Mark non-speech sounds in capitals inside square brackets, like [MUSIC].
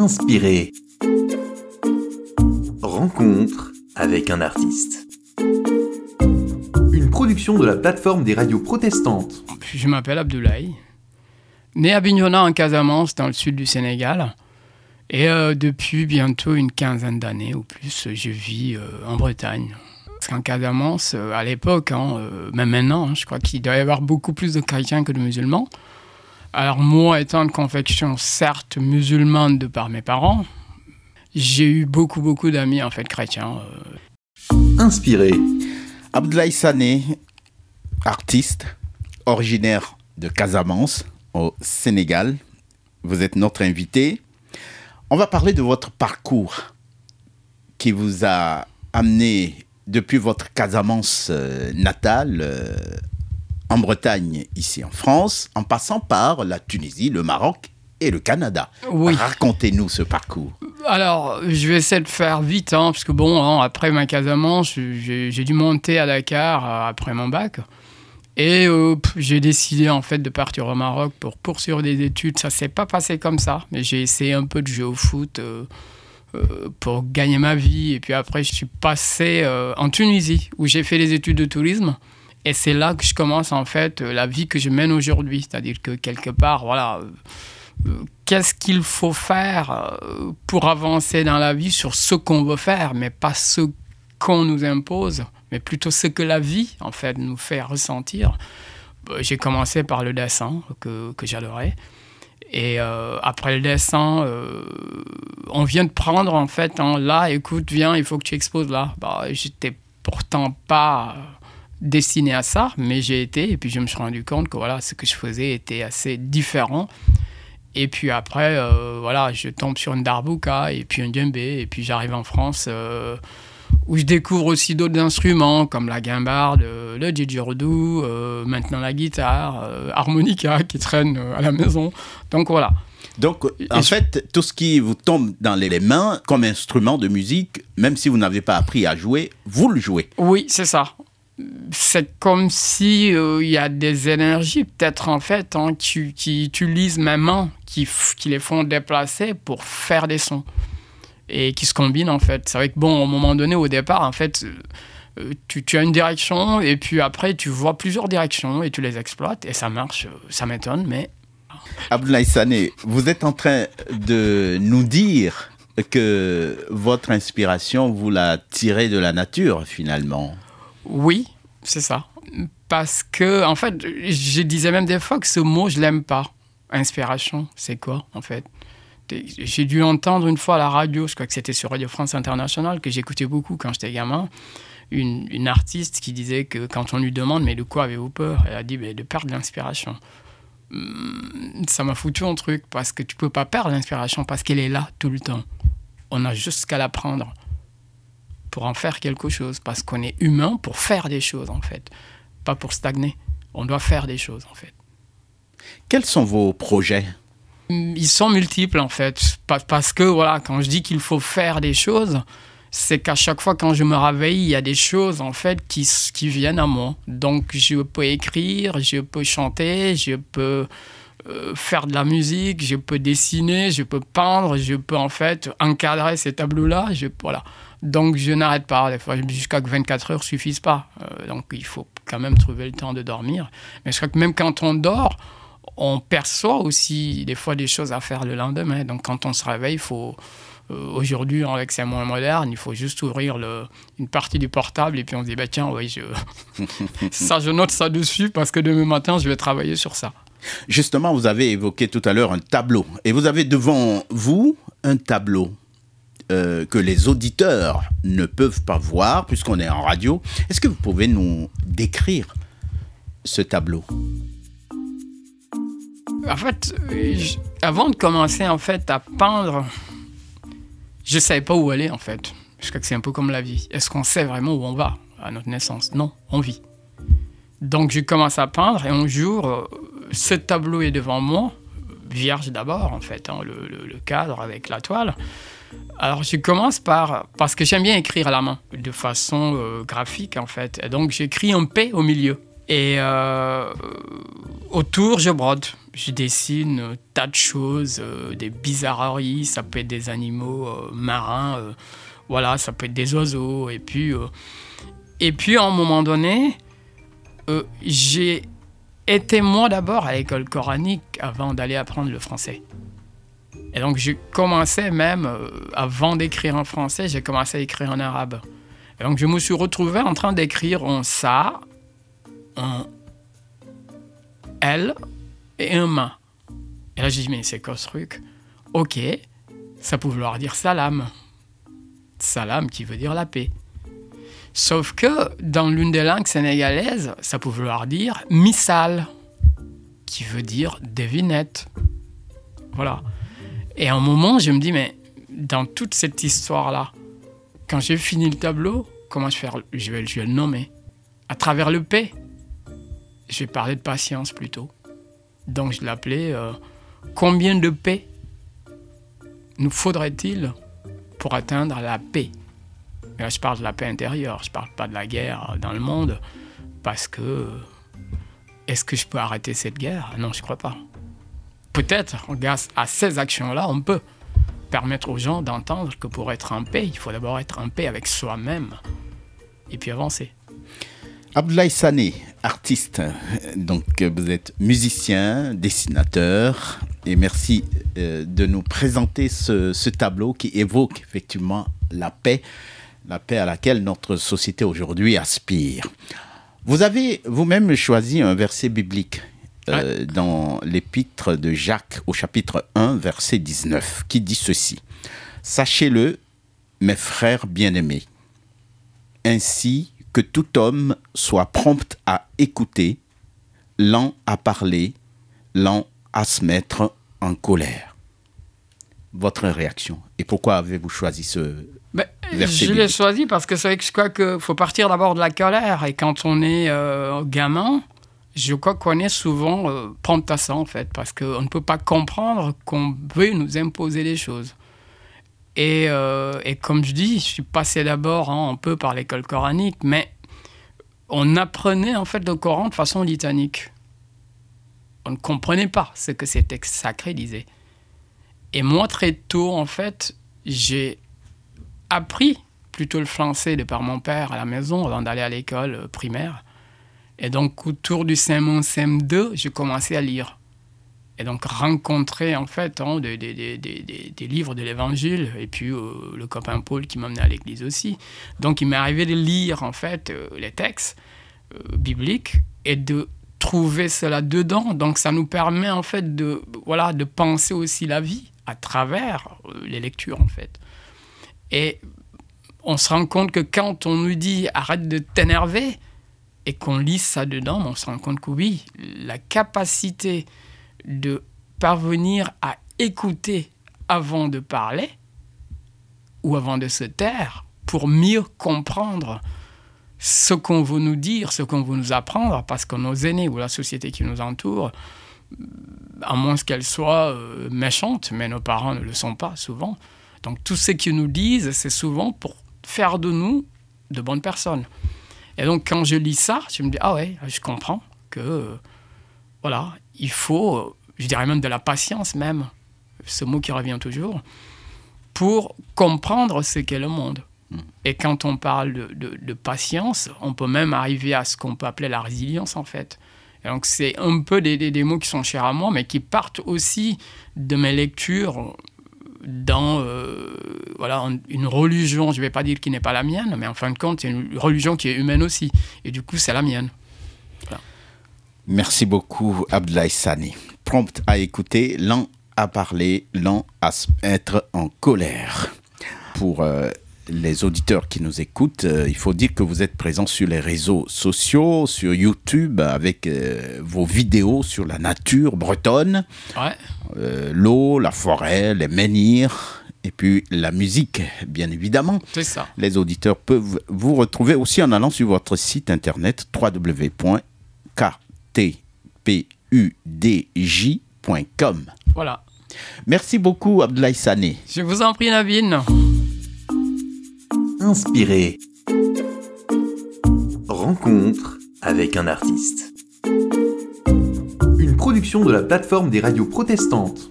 Inspiré. Rencontre avec un artiste. Une production de la plateforme des radios protestantes. Je m'appelle Abdoulaye, né à Bignona en Casamance, dans le sud du Sénégal. Et euh, depuis bientôt une quinzaine d'années ou plus, je vis euh, en Bretagne. Parce qu'en Casamance, euh, à l'époque, hein, même maintenant, hein, je crois qu'il doit y avoir beaucoup plus de chrétiens que de musulmans. Alors moi, étant de confection certes musulmane de par mes parents, j'ai eu beaucoup, beaucoup d'amis en fait chrétiens. Inspiré. Abdoulaye Sané, artiste, originaire de Casamance, au Sénégal. Vous êtes notre invité. On va parler de votre parcours qui vous a amené depuis votre Casamance euh, natale euh, en Bretagne, ici en France, en passant par la Tunisie, le Maroc et le Canada. Oui. Racontez-nous ce parcours. Alors, je vais essayer de faire vite, hein, parce que bon, hein, après ma Casamance, j'ai dû monter à Dakar euh, après mon bac. Et euh, j'ai décidé en fait de partir au Maroc pour poursuivre des études. Ça s'est pas passé comme ça, mais j'ai essayé un peu de jouer au foot euh, pour gagner ma vie. Et puis après, je suis passé en Tunisie où j'ai fait les études de tourisme. Et c'est là que je commence en fait euh, la vie que je mène aujourd'hui. C'est-à-dire que quelque part, voilà, euh, euh, qu'est-ce qu'il faut faire pour avancer dans la vie sur ce qu'on veut faire, mais pas ce qu'on nous impose, mais plutôt ce que la vie en fait nous fait ressentir. Euh, J'ai commencé par le dessin que, que j'adorais. Et après le dessin, on vient de prendre en fait, hein, là, écoute, viens, il faut que tu exposes là. Bah, J'étais pourtant pas destiné à ça, mais j'ai été, et puis je me suis rendu compte que voilà, ce que je faisais était assez différent. Et puis après, euh, voilà, je tombe sur une darbouka, et puis un djembé, et puis j'arrive en France, euh, où je découvre aussi d'autres instruments, comme la guimbarde, euh, le didgeridoo, maintenant la guitare, harmonica qui traîne à la maison. Donc voilà. Donc, en fait, tout ce qui vous tombe dans les mains comme instrument de musique, même si vous n'avez pas appris à jouer, vous le jouez. Oui, c'est ça. C'est comme si euh, il y a des énergies, peut-être en fait, hein, qui, utilisent mes mains, qui, les font déplacer pour faire des sons. Et qui se combinent en fait. C'est vrai que bon, au moment donné, au départ, en fait, euh, euh, tu, as une direction et puis après, tu vois plusieurs directions et tu les exploites et ça marche. Ça m'étonne, mais Abdoulaye Sané, vous êtes en train de nous dire que votre inspiration, vous la tirez de la nature, finalement. Oui, c'est ça. Parce que, en fait, je disais même des fois que ce mot, je l'aime pas. Inspiration, c'est quoi, en fait? J'ai dû entendre une fois à la radio, je crois que c'était sur Radio France Internationale, que j'écoutais beaucoup quand j'étais gamin, une, artiste qui disait que quand on lui demande, mais de quoi avez-vous peur? Elle a dit, de perdre l'inspiration. Hum, Ça m'a foutu un truc, parce que tu peux pas perdre l'inspiration, parce qu'elle est là tout le temps. On a juste qu'à la prendre pour en faire quelque chose, parce qu'on est humain pour faire des choses, en fait, pas pour stagner. On doit faire des choses, en fait. Quels sont vos projets? Ils sont multiples, en fait, Pa- parce que, voilà, quand je dis qu'il faut faire des choses, c'est qu'à chaque fois quand je me réveille, il y a des choses, en fait, qui, qui viennent à moi. Donc, je peux écrire, je peux chanter, je peux euh, faire de la musique, je peux dessiner, je peux peindre, je peux, en fait, encadrer ces tableaux-là, voilà. Donc, je n'arrête pas. Des fois, jusqu'à que 24 heures suffisent pas. Euh, donc, il faut quand même trouver le temps de dormir. Mais je crois que même quand on dort, on perçoit aussi des fois des choses à faire le lendemain. Donc, quand on se réveille, il faut. euh, Aujourd'hui, avec ces moins moderne, il faut juste ouvrir une partie du portable et puis on se dit bah tiens, oui, je, [LAUGHS] ça, je note ça dessus parce que demain matin, je vais travailler sur ça. Justement, vous avez évoqué tout à l'heure un tableau. Et vous avez devant vous un tableau euh, que les auditeurs ne peuvent pas voir puisqu'on est en radio. Est-ce que vous pouvez nous décrire ce tableau? En fait, avant de commencer en fait à peindre, je savais pas où aller en fait. Je crois que c'est un peu comme la vie. Est-ce qu'on sait vraiment où on va à notre naissance? Non, on vit. Donc je commence à peindre et un jour, euh, ce tableau est devant moi, vierge d'abord en fait, hein, le, cadre avec la toile. Alors je commence par, parce que j'aime bien écrire à la main, de façon euh, graphique en fait. Donc j'écris un P au milieu. Et euh, autour, je brode. je dessine euh, tas de choses, euh, des bizarreries, ça peut être des animaux euh, marins, euh, voilà, ça peut être des oiseaux. Et puis, euh, et puis à un moment donné, euh, j'ai été moi d'abord à l'école coranique avant d'aller apprendre le français. Et donc j'ai commencé même, euh, avant d'écrire en français, j'ai commencé à écrire en arabe. Et donc je me suis retrouvé en train d'écrire en ça, un L et un ma. Et là j'ai dit mais c'est quoi ce truc? Ok, ça peut vouloir dire salam. Salam qui veut dire la paix. Sauf que dans l'une des langues sénégalaises, ça peut vouloir dire missal, qui veut dire devinette. Voilà. Et à un moment, je me dis, mais dans toute cette histoire-là, quand j'ai fini le tableau, comment je, je, vais, le nommer? À travers le P, je vais parler de patience plutôt. Donc je l'appelais euh, Combien de paix nous faudrait-il pour atteindre la paix Là, je parle de la paix intérieure, je parle pas de la guerre dans le monde, parce que est-ce que je peux arrêter cette guerre? Non, je crois pas. Peut-être, grâce à ces actions-là, on peut permettre aux gens d'entendre que pour être en paix, il faut d'abord être en paix avec soi-même et puis avancer. Abdoulaye Sané, artiste, donc euh, vous êtes musicien, dessinateur, et merci euh, de nous présenter ce tableau qui évoque effectivement la paix, la paix à laquelle notre société aujourd'hui aspire. Vous avez vous-même choisi un verset biblique euh, dans l'épître de Jacques au chapitre 1, verset 19, qui dit ceci. Sachez-le, mes frères bien-aimés, ainsi que tout homme soit prompt à écouter, lent à parler, lent à se mettre en colère. Votre réaction et pourquoi avez-vous choisi ce je l'ai choisi parce que c'est vrai que je crois qu'il faut partir d'abord de la colère. Et quand on est euh, gamin, je crois qu'on est souvent euh, ça, en fait, parce qu'on ne peut pas comprendre qu'on veut nous imposer des choses. Et, euh, et comme je dis, je suis passé d'abord hein, un peu par l'école coranique, mais on apprenait en fait le Coran de façon litanique. On ne comprenait pas ce que ces textes sacrés disaient. Et moi, très tôt, en fait, j'ai appris plutôt le français de par mon père à la maison avant d'aller à l'école euh, primaire. Et donc, autour du CM1, CM2, j'ai commencé à lire. Et donc, rencontrer, en fait, hein, des, des- des- des- livres de l'Évangile, et puis euh, le copain Paul qui m'emmenait à l'église aussi. Donc, il m'est arrivé de lire, en fait, euh, les textes euh, bibliques et de trouver cela dedans. Donc, ça nous permet, en fait, de, voilà, de penser aussi la vie à travers euh, les lectures, en fait. Et on se rend compte que quand on nous dit arrête de t'énerver et qu'on lit ça dedans, on se rend compte que oui, la capacité de parvenir à écouter avant de parler ou avant de se taire pour mieux comprendre ce qu'on veut nous dire, ce qu'on veut nous apprendre, parce que nos aînés ou la société qui nous entoure, à moins qu'elle soit euh, méchante, mais nos parents ne le sont pas souvent. Donc tout ce qu'ils nous disent, c'est souvent pour faire de nous de bonnes personnes. Et donc quand je lis ça, je me dis, ah ouais, je comprends que, euh, voilà, il faut, je dirais même de la patience même, ce mot qui revient toujours, pour comprendre ce qu'est le monde. Et quand on parle de, de- de patience, on peut même arriver à ce qu'on peut appeler la résilience en fait. Et donc c'est un peu des, des- des mots qui sont chers à moi, mais qui partent aussi de mes lectures dans euh, voilà, une religion, je ne vais pas dire qui n'est pas la mienne, mais en fin de compte, c'est une religion qui est humaine aussi. Et du coup, c'est la mienne. Merci beaucoup, Abdoulaye Sani. Prompt à écouter, lent à parler, lent à mettre en colère. Pour euh, les auditeurs qui nous écoutent, euh, il faut dire que vous êtes présent sur les réseaux sociaux, sur YouTube, avec euh, vos vidéos sur la nature bretonne, Ouais. euh, l'eau, la forêt, les menhirs, et puis la musique, bien évidemment. C'est ça. Les auditeurs peuvent vous retrouver aussi en allant sur votre site internet www.ktpudj.com. Voilà. Merci beaucoup, Abdoulaye Sané. Je vous en prie, Navine. Inspiré. Rencontre avec un artiste. Une production de la plateforme des radios protestantes.